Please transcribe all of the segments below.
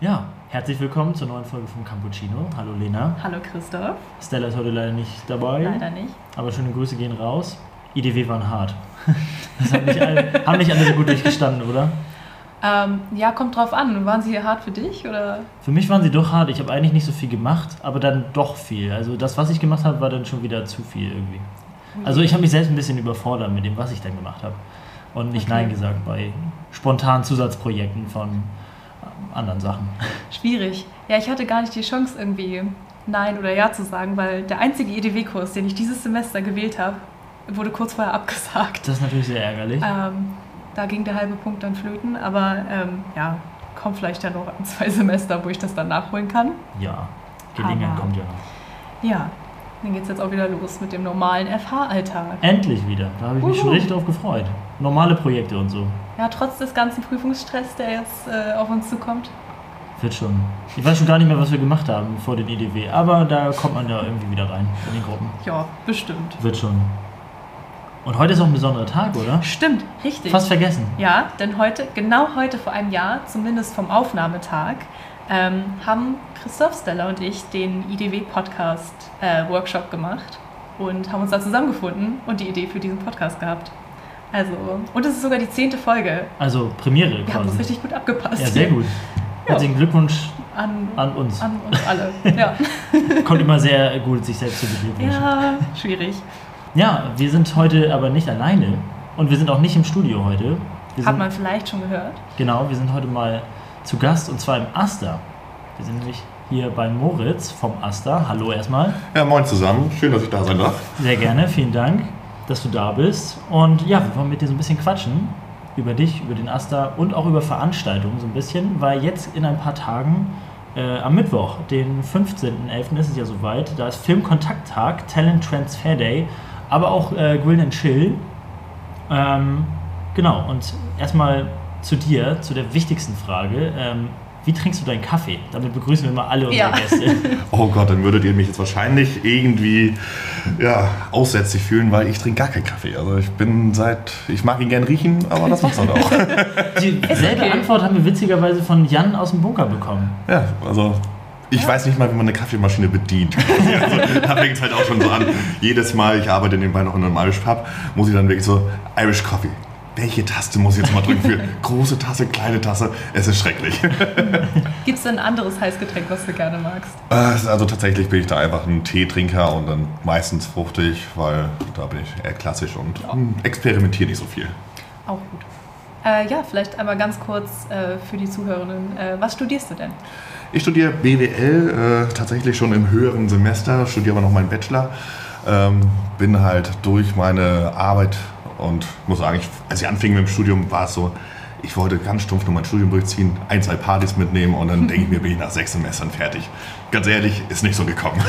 Ja, herzlich willkommen zur neuen Folge von Campuccino. Hallo Lena. Hallo Christoph. Stella ist heute leider nicht dabei. Leider nicht. Aber schöne Grüße gehen raus. IDW waren hart. Das haben nicht alle, haben nicht alle so gut durchgestanden, oder? Ähm, ja, kommt drauf an. Waren sie hart für dich oder? Für mich waren sie doch hart. Ich habe eigentlich nicht so viel gemacht, aber dann doch viel. Also das, was ich gemacht habe, war dann schon wieder zu viel irgendwie. Also ich habe mich selbst ein bisschen überfordert mit dem, was ich dann gemacht habe. Und nicht okay. Nein gesagt bei spontanen Zusatzprojekten von anderen Sachen. Schwierig. Ja, ich hatte gar nicht die Chance irgendwie Nein oder Ja zu sagen, weil der einzige EDW-Kurs, den ich dieses Semester gewählt habe, wurde kurz vorher abgesagt. Das ist natürlich sehr ärgerlich. Ähm, da ging der halbe Punkt dann flöten, aber ähm, ja, kommt vielleicht ja noch ein, zwei Semester, wo ich das dann nachholen kann. Ja, Gelegenheit kommt ja noch. Ja, dann geht es jetzt auch wieder los mit dem normalen FH-Alltag. Endlich wieder. Da habe ich mich Uhu. schon richtig drauf gefreut. Normale Projekte und so. Ja, trotz des ganzen Prüfungsstress, der jetzt äh, auf uns zukommt. Wird schon. Ich weiß schon gar nicht mehr, was wir gemacht haben vor den IDW, aber da kommt man ja irgendwie wieder rein in die Gruppen. Ja, bestimmt. Wird schon. Und heute ist auch ein besonderer Tag, oder? Stimmt, richtig. Fast vergessen. Ja, denn heute, genau heute vor einem Jahr, zumindest vom Aufnahmetag, ähm, haben Christoph Stella und ich den IDW-Podcast-Workshop äh, gemacht und haben uns da zusammengefunden und die Idee für diesen Podcast gehabt. Also, und es ist sogar die zehnte Folge. Also Premiere Wir quasi. haben uns richtig gut abgepasst. Ja, sehr gut. Herzlichen ja. Glückwunsch an, an, uns. An uns alle, ja. Kommt immer sehr gut, sich selbst zu beglückwünschen. Ja, schwierig. Ja, wir sind heute aber nicht alleine und wir sind auch nicht im Studio heute. Wir Hat sind, man vielleicht schon gehört. Genau, wir sind heute mal zu Gast und zwar im Aster. Wir sind nämlich hier bei Moritz vom Aster. Hallo erstmal. Ja, moin zusammen. Schön, dass ich da sein darf. Sehr gerne, vielen Dank, dass du da bist. Und ja, wir wollen mit dir so ein bisschen quatschen über dich, über den Aster und auch über Veranstaltungen so ein bisschen, weil jetzt in ein paar Tagen äh, am Mittwoch, den 15.11. ist es ja soweit, da ist Filmkontakttag, Talent Transfer Day aber auch äh, Grill and Chill. Ähm, genau, und erstmal zu dir, zu der wichtigsten Frage. Ähm, wie trinkst du deinen Kaffee? Damit begrüßen wir mal alle unsere ja. Gäste. Oh Gott, dann würdet ihr mich jetzt wahrscheinlich irgendwie ja, aussätzlich fühlen, weil ich trinke gar keinen Kaffee. Also ich bin seit, ich mag ihn gern riechen, aber das war's dann auch. Dieselbe okay. Antwort haben wir witzigerweise von Jan aus dem Bunker bekommen. Ja, also ich weiß nicht mal, wie man eine Kaffeemaschine bedient. Also, da fängt es halt auch schon so an. Jedes Mal, ich arbeite nebenbei noch in einem Irish Pub, muss ich dann wirklich so Irish Coffee. Welche Taste muss ich jetzt mal drücken für große Tasse, kleine Tasse? Es ist schrecklich. Gibt es ein anderes Heißgetränk, was du gerne magst? Äh, also tatsächlich bin ich da einfach ein Teetrinker und dann meistens fruchtig, weil da bin ich eher klassisch und ja. experimentiere nicht so viel. Auch gut. Äh, ja, vielleicht einmal ganz kurz äh, für die Zuhörenden. Äh, was studierst du denn? Ich studiere BWL, äh, tatsächlich schon im höheren Semester, studiere aber noch meinen Bachelor. Ähm, bin halt durch meine Arbeit und muss sagen, ich, als ich anfing mit dem Studium, war es so, ich wollte ganz stumpf nur mein Studium durchziehen, ein, zwei Partys mitnehmen und dann denke ich mir, bin ich nach sechs Semestern fertig. Ganz ehrlich, ist nicht so gekommen.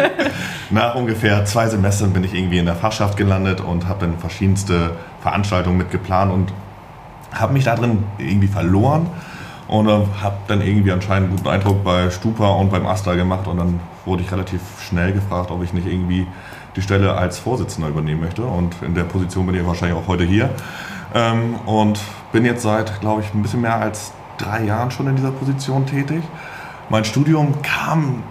nach ungefähr zwei Semestern bin ich irgendwie in der Fachschaft gelandet und habe dann verschiedenste Veranstaltungen mitgeplant und habe mich da drin irgendwie verloren und äh, habe dann irgendwie anscheinend einen guten Eindruck bei Stupa und beim Asta gemacht und dann wurde ich relativ schnell gefragt, ob ich nicht irgendwie die Stelle als Vorsitzender übernehmen möchte und in der Position bin ich wahrscheinlich auch heute hier ähm, und bin jetzt seit, glaube ich, ein bisschen mehr als drei Jahren schon in dieser Position tätig. Mein Studium kam,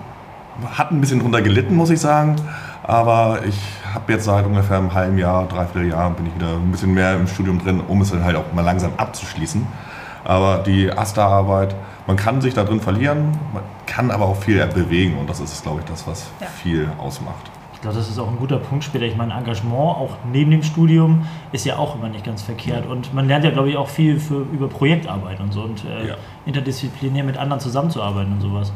hat ein bisschen drunter gelitten, muss ich sagen, aber ich habe jetzt seit ungefähr einem halben Jahr, dreiviertel Jahr bin ich wieder ein bisschen mehr im Studium drin, um es dann halt auch mal langsam abzuschließen. Aber die Asta-Arbeit, man kann sich da drin verlieren, man kann aber auch viel bewegen und das ist, glaube ich, das, was ja. viel ausmacht. Ich glaube, das ist auch ein guter Punkt später. Ich meine, Engagement auch neben dem Studium ist ja auch immer nicht ganz verkehrt. Und man lernt ja, glaube ich, auch viel für, über Projektarbeit und so und äh, ja. interdisziplinär mit anderen zusammenzuarbeiten und sowas.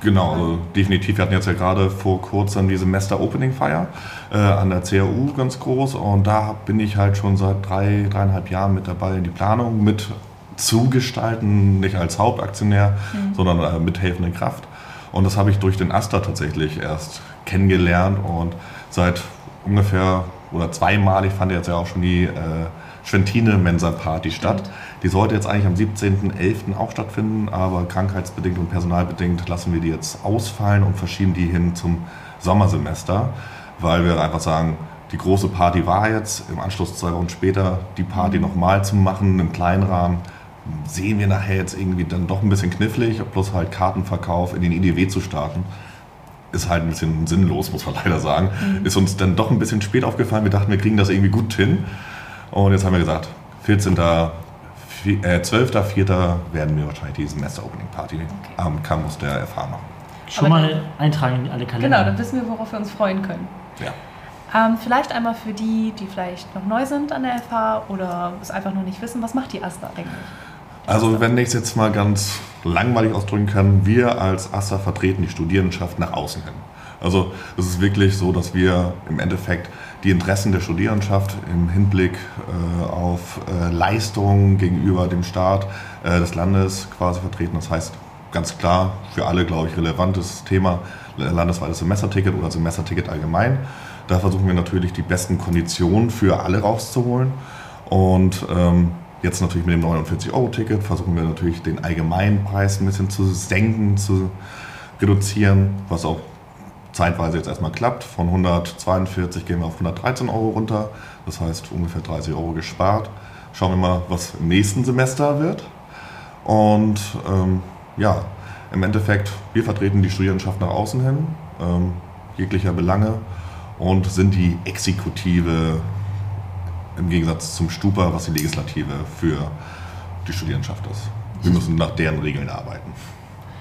Genau, also definitiv. Wir hatten jetzt ja gerade vor kurzem die Semester-Opening-Feier äh, an der CAU ganz groß und da bin ich halt schon seit drei, dreieinhalb Jahren mit dabei in die Planung mit zugestalten, nicht als Hauptaktionär, mhm. sondern äh, mit helfenden Kraft. Und das habe ich durch den Asta tatsächlich erst kennengelernt und seit ungefähr oder zweimalig fand jetzt ja auch schon die äh, Schwentine-Mensa-Party statt. Die sollte jetzt eigentlich am 17.11. auch stattfinden, aber krankheitsbedingt und personalbedingt lassen wir die jetzt ausfallen und verschieben die hin zum Sommersemester, weil wir einfach sagen, die große Party war jetzt, im Anschluss zwei Wochen später die Party nochmal zu machen, im kleinen Rahmen, sehen wir nachher jetzt irgendwie dann doch ein bisschen knifflig, plus halt Kartenverkauf in den IDW zu starten. Ist halt ein bisschen sinnlos, muss man leider sagen. Mhm. Ist uns dann doch ein bisschen spät aufgefallen. Wir dachten, wir kriegen das irgendwie gut hin. Und jetzt haben wir gesagt, 14. Äh, 12.04. werden wir wahrscheinlich die Semester-Opening-Party okay. am Campus der FH machen. Schon Aber mal eintragen in alle Kalender. Genau, dann wissen wir, worauf wir uns freuen können. Ja. Ähm, vielleicht einmal für die, die vielleicht noch neu sind an der FH oder es einfach noch nicht wissen, was macht die AStA eigentlich? Also wenn ich es jetzt mal ganz langweilig ausdrücken kann, wir als AStA vertreten die Studierendenschaft nach außen hin. Also es ist wirklich so, dass wir im Endeffekt die Interessen der Studierendenschaft im Hinblick äh, auf äh, Leistungen gegenüber dem Staat äh, des Landes quasi vertreten. Das heißt ganz klar für alle, glaube ich, relevantes Thema landesweites Semesterticket oder Semesterticket allgemein. Da versuchen wir natürlich die besten Konditionen für alle rauszuholen und ähm, Jetzt natürlich mit dem 49-Euro-Ticket versuchen wir natürlich den Allgemeinpreis ein bisschen zu senken, zu reduzieren, was auch zeitweise jetzt erstmal klappt. Von 142 gehen wir auf 113 Euro runter, das heißt ungefähr 30 Euro gespart. Schauen wir mal, was im nächsten Semester wird. Und ähm, ja, im Endeffekt, wir vertreten die Studierendenschaft nach außen hin, ähm, jeglicher Belange und sind die Exekutive im Gegensatz zum Stupa, was die Legislative für die Studierendenschaft ist. Wir müssen nach deren Regeln arbeiten.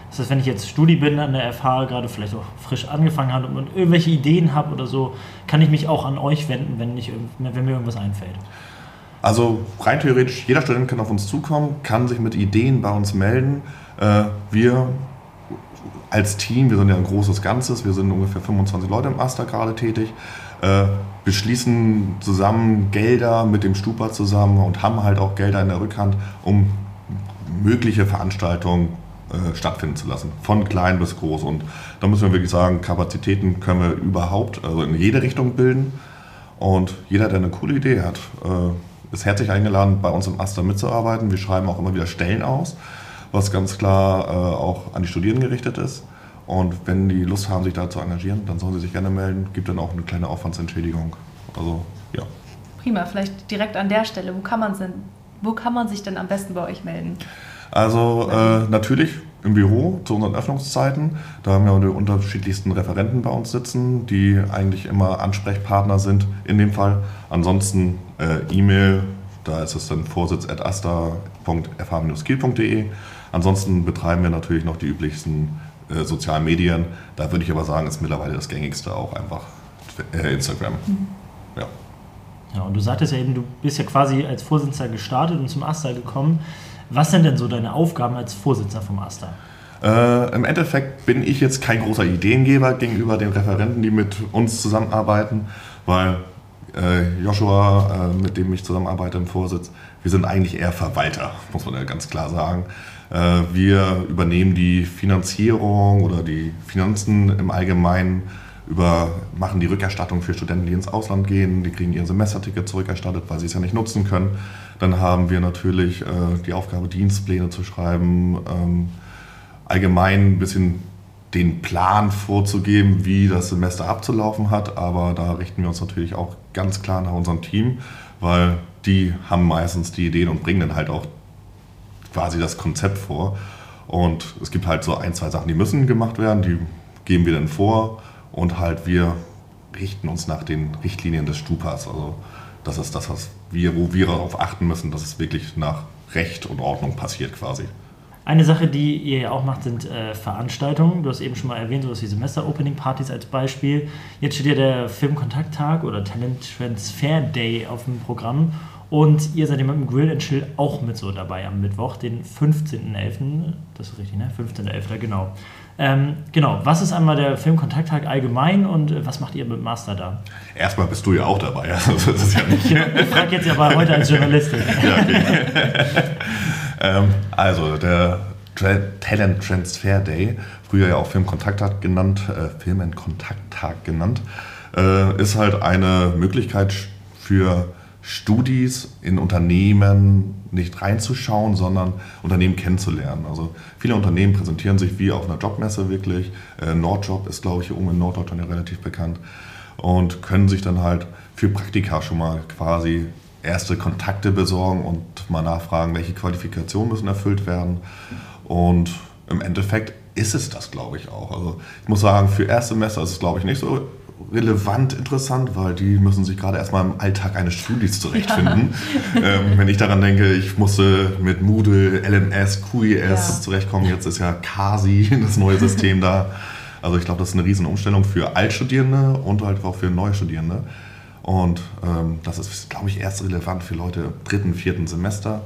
Das heißt, wenn ich jetzt Studi bin an der FH, gerade vielleicht auch frisch angefangen habe und irgendwelche Ideen habe oder so, kann ich mich auch an euch wenden, wenn, ich, wenn mir irgendwas einfällt. Also rein theoretisch, jeder Student kann auf uns zukommen, kann sich mit Ideen bei uns melden. Äh, wir als Team, wir sind ja ein großes Ganzes, wir sind ungefähr 25 Leute im Master gerade tätig, äh, beschließen zusammen Gelder mit dem Stupa zusammen und haben halt auch Gelder in der Rückhand, um mögliche Veranstaltungen äh, stattfinden zu lassen, von klein bis groß. Und da müssen wir wirklich sagen, Kapazitäten können wir überhaupt also in jede Richtung bilden. Und jeder, der eine coole Idee hat, äh, ist herzlich eingeladen, bei uns im Aster mitzuarbeiten. Wir schreiben auch immer wieder Stellen aus, was ganz klar äh, auch an die Studierenden gerichtet ist. Und wenn die Lust haben, sich da zu engagieren, dann sollen sie sich gerne melden. Gibt dann auch eine kleine Aufwandsentschädigung. Also, ja. Prima, vielleicht direkt an der Stelle. Wo kann man, denn, wo kann man sich denn am besten bei euch melden? Also äh, natürlich im Büro zu unseren Öffnungszeiten. Da haben wir die unterschiedlichsten Referenten bei uns sitzen, die eigentlich immer Ansprechpartner sind in dem Fall. Ansonsten äh, E-Mail, da ist es dann vorsitz.asta.fh-kiel.de. Ansonsten betreiben wir natürlich noch die üblichsten äh, sozialen Medien. Da würde ich aber sagen, ist mittlerweile das gängigste auch einfach äh, Instagram. Mhm. Ja. Ja, und du sagtest ja eben, du bist ja quasi als Vorsitzender gestartet und zum Asta gekommen. Was sind denn so deine Aufgaben als Vorsitzender vom Asta? Äh, Im Endeffekt bin ich jetzt kein großer Ideengeber gegenüber den Referenten, die mit uns zusammenarbeiten, weil äh, Joshua, äh, mit dem ich zusammenarbeite im Vorsitz, wir sind eigentlich eher Verwalter, muss man ja ganz klar sagen. Äh, wir übernehmen die Finanzierung oder die Finanzen im Allgemeinen, über, machen die Rückerstattung für Studenten, die ins Ausland gehen. Die kriegen ihr Semesterticket zurückerstattet, weil sie es ja nicht nutzen können. Dann haben wir natürlich äh, die Aufgabe, Dienstpläne zu schreiben, ähm, allgemein ein bisschen den Plan vorzugeben, wie das Semester abzulaufen hat. Aber da richten wir uns natürlich auch ganz klar nach unserem Team, weil die haben meistens die Ideen und bringen dann halt auch quasi das Konzept vor. Und es gibt halt so ein, zwei Sachen, die müssen gemacht werden, die geben wir dann vor und halt wir richten uns nach den Richtlinien des Stupas. Also das ist das, was wir, wo wir darauf achten müssen, dass es wirklich nach Recht und Ordnung passiert quasi. Eine Sache, die ihr ja auch macht, sind äh, Veranstaltungen. Du hast eben schon mal erwähnt, sowas wie Semester-Opening-Partys als Beispiel. Jetzt steht ja der Filmkontakttag oder Talent Transfer Day auf dem Programm. Und ihr seid ja mit dem Grill and Chill auch mit so dabei am Mittwoch, den 15.11. Das ist richtig, ne? 15.11. genau. Ähm, genau, was ist einmal der Filmkontakttag allgemein und äh, was macht ihr mit Master da? Erstmal bist du ja auch dabei. Also das ist ja nicht ich frage jetzt aber heute als Journalistin. ja, okay. ähm, also der Talent Transfer Day, früher ja auch Filmkontakttag genannt, äh, Film Kontakttag genannt, äh, ist halt eine Möglichkeit für Studis in Unternehmen nicht reinzuschauen, sondern Unternehmen kennenzulernen. Also viele Unternehmen präsentieren sich wie auf einer Jobmesse wirklich. Äh, Nordjob ist, glaube ich, hier oben in Norddeutschland ja relativ bekannt und können sich dann halt für Praktika schon mal quasi erste Kontakte besorgen und mal nachfragen, welche Qualifikationen müssen erfüllt werden. Und im Endeffekt ist es das, glaube ich, auch. Also ich muss sagen, für Erstsemester ist es, glaube ich, nicht so relevant interessant, weil die müssen sich gerade erstmal im Alltag eines Studis zurechtfinden. Ja. Ähm, wenn ich daran denke, ich musste mit Moodle, LMS, QES ja. zurechtkommen, jetzt ist ja CASI das neue System da. Also ich glaube, das ist eine riesen Umstellung für Altstudierende und halt auch für Neustudierende. Und ähm, das ist, glaube ich, erst relevant für Leute im dritten, vierten Semester,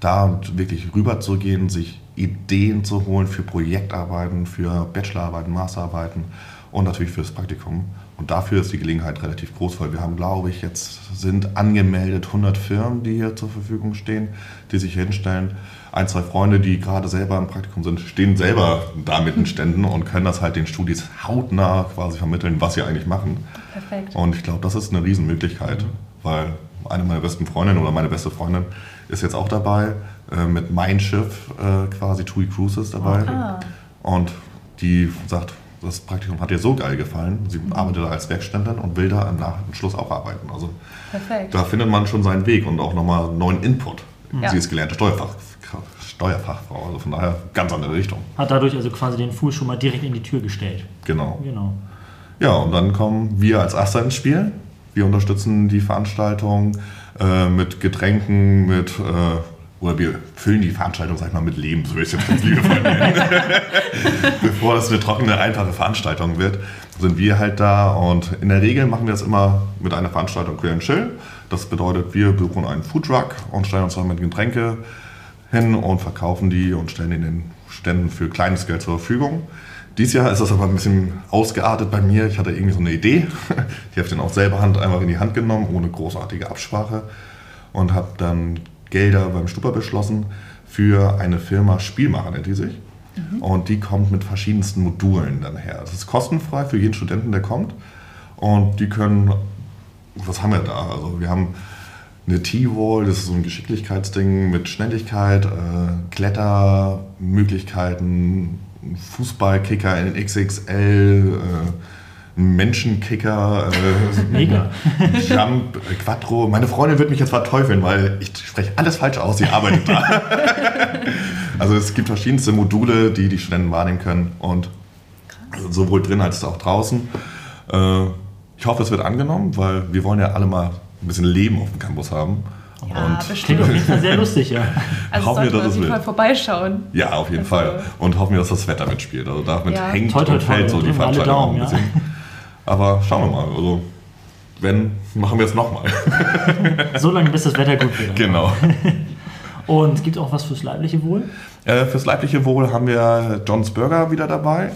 da wirklich rüber zu gehen, sich Ideen zu holen für Projektarbeiten, für Bachelorarbeiten, Masterarbeiten und natürlich fürs Praktikum. Und dafür ist die Gelegenheit relativ groß, weil wir haben, glaube ich, jetzt sind angemeldet 100 Firmen, die hier zur Verfügung stehen, die sich hinstellen. Ein, zwei Freunde, die gerade selber im Praktikum sind, stehen selber da mit den Ständen und können das halt den Studis hautnah quasi vermitteln, was sie eigentlich machen. Perfekt. Und ich glaube, das ist eine Riesenmöglichkeit, weil eine meiner besten Freundinnen oder meine beste Freundin ist jetzt auch dabei, äh, mit Mein Schiff äh, quasi, TUI Cruises dabei. Ah. Und die sagt, das Praktikum hat ihr so geil gefallen. Sie mhm. arbeitet als Werkständlerin und will da im Nachschluss auch arbeiten. Also Perfekt. da findet man schon seinen Weg und auch nochmal neuen Input. Ja. Sie ist gelernte Steuerfach, Steuerfachfrau, also von daher ganz andere Richtung. Hat dadurch also quasi den Fuß schon mal direkt in die Tür gestellt. Genau. genau. Ja, und dann kommen wir als Aster ins Spiel. Wir unterstützen die Veranstaltung äh, mit Getränken, mit äh, oder wir füllen die Veranstaltung, sag ich mal, mit Leben, so will ich es jetzt ganz liebevoll nennen. Bevor das eine trockene, einfache Veranstaltung wird, sind wir halt da und in der Regel machen wir das immer mit einer Veranstaltung Queer and Chill. Das bedeutet, wir besuchen einen Foodtruck und stellen uns dann mit Getränke hin und verkaufen die und stellen in den Ständen für kleines Geld zur Verfügung. Dieses Jahr ist das aber ein bisschen ausgeartet bei mir. Ich hatte irgendwie so eine Idee. Die habe ich dann auch selber Hand einfach in die Hand genommen, ohne großartige Absprache. Und habe dann Gelder beim Stupa beschlossen für eine Firma Spielmacher, nennt die sich. Mhm. Und die kommt mit verschiedensten Modulen dann her. Das ist kostenfrei für jeden Studenten, der kommt. Und die können, was haben wir da? Also wir haben eine T-Wall, das ist so ein Geschicklichkeitsding mit Schnelligkeit, äh, Klettermöglichkeiten, Fußballkicker in XXL, äh, Menschenkicker, äh, Mega. Jump, Quattro. Meine Freundin wird mich jetzt verteufeln, weil ich spreche alles falsch aus, sie arbeitet da. also es gibt verschiedenste Module, die die Studenten wahrnehmen können und sowohl drin als auch draußen. Äh, ich hoffe, es wird angenommen, weil wir wollen ja alle mal ein bisschen Leben auf dem Campus haben. Ja, und bestimmt. Klingt auf jeden Fall sehr lustig, ja. Also hoffen wir, dass jeden Fall vorbeischauen. Ja, auf jeden also. Fall. Und hoffen wir, dass das Wetter mitspielt. Also damit ja. hängt toi, toi, und fällt so die Veranstaltung auch ein bisschen. Aber schauen wir mal. Also, wenn, machen wir es nochmal. so lange, bis das Wetter gut wird. Genau. Und gibt es auch was fürs leibliche Wohl? Äh, fürs leibliche Wohl haben wir John's Burger wieder dabei.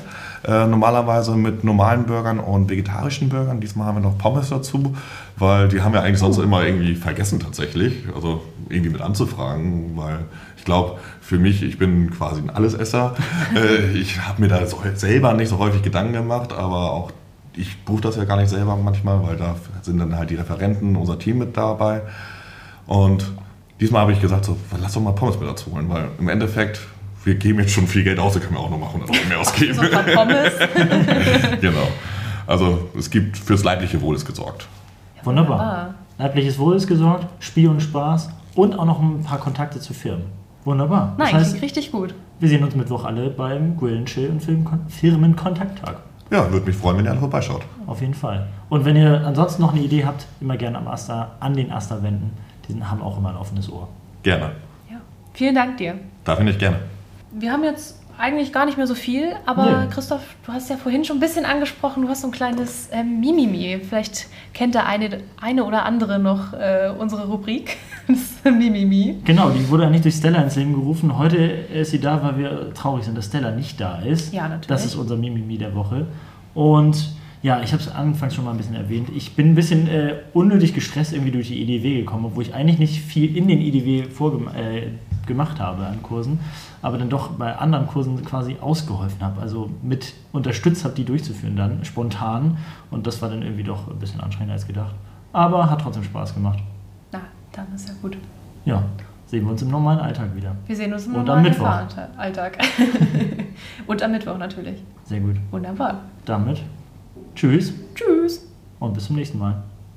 Äh, normalerweise mit normalen Burgern und vegetarischen Burgern. Diesmal haben wir noch Pommes dazu, weil die haben wir eigentlich sonst immer irgendwie vergessen tatsächlich. Also irgendwie mit anzufragen, weil ich glaube, für mich, ich bin quasi ein Allesesser. äh, ich habe mir da so selber nicht so häufig Gedanken gemacht, aber auch ich buche das ja gar nicht selber manchmal, weil da sind dann halt die Referenten, unser Team mit dabei. Und diesmal habe ich gesagt, so, lass doch mal Pommes mit dazu holen, weil im Endeffekt, wir geben jetzt schon viel Geld aus, da können wir auch noch mal 100 Euro mehr ausgeben. so Pommes. genau. Also es gibt fürs leibliche Wohl ist gesorgt. Wunderbar. Leibliches Wohl ist gesorgt, Spiel und Spaß und auch noch ein paar Kontakte zu Firmen. Wunderbar. Nein, das heißt, richtig gut. Wir sehen uns Mittwoch alle beim Grillen, Chill und Firmenkontakttag. Ja, würde mich freuen, wenn ihr alle vorbeischaut. Auf jeden Fall. Und wenn ihr ansonsten noch eine Idee habt, immer gerne am Asta, an den Asta wenden. Die haben auch immer ein offenes Ohr. Gerne. Ja. Vielen Dank dir. Da finde ich gerne. Wir haben jetzt eigentlich gar nicht mehr so viel, aber nee. Christoph, du hast ja vorhin schon ein bisschen angesprochen, du hast so ein kleines ähm, Mimimi. Vielleicht kennt der eine, eine oder andere noch äh, unsere Rubrik, das Mimimi. Genau, die wurde ja nicht durch Stella ins Leben gerufen. Heute ist sie da, weil wir traurig sind, dass Stella nicht da ist. Ja, natürlich. Das ist unser Mimimi der Woche. Und ja, ich habe es anfangs schon mal ein bisschen erwähnt. Ich bin ein bisschen äh, unnötig gestresst irgendwie durch die IDW gekommen, obwohl ich eigentlich nicht viel in den IDW vorgemacht äh, gemacht habe an Kursen, aber dann doch bei anderen Kursen quasi ausgeholfen habe, also mit unterstützt habe, die durchzuführen dann spontan und das war dann irgendwie doch ein bisschen anstrengender als gedacht. Aber hat trotzdem Spaß gemacht. Na, dann ist ja gut. Ja, sehen wir uns im normalen Alltag wieder. Wir sehen uns im Und normalen. Alltag. Und am Mittwoch natürlich. Sehr gut. Wunderbar. Damit tschüss Tschüss. und bis zum nächsten Mal.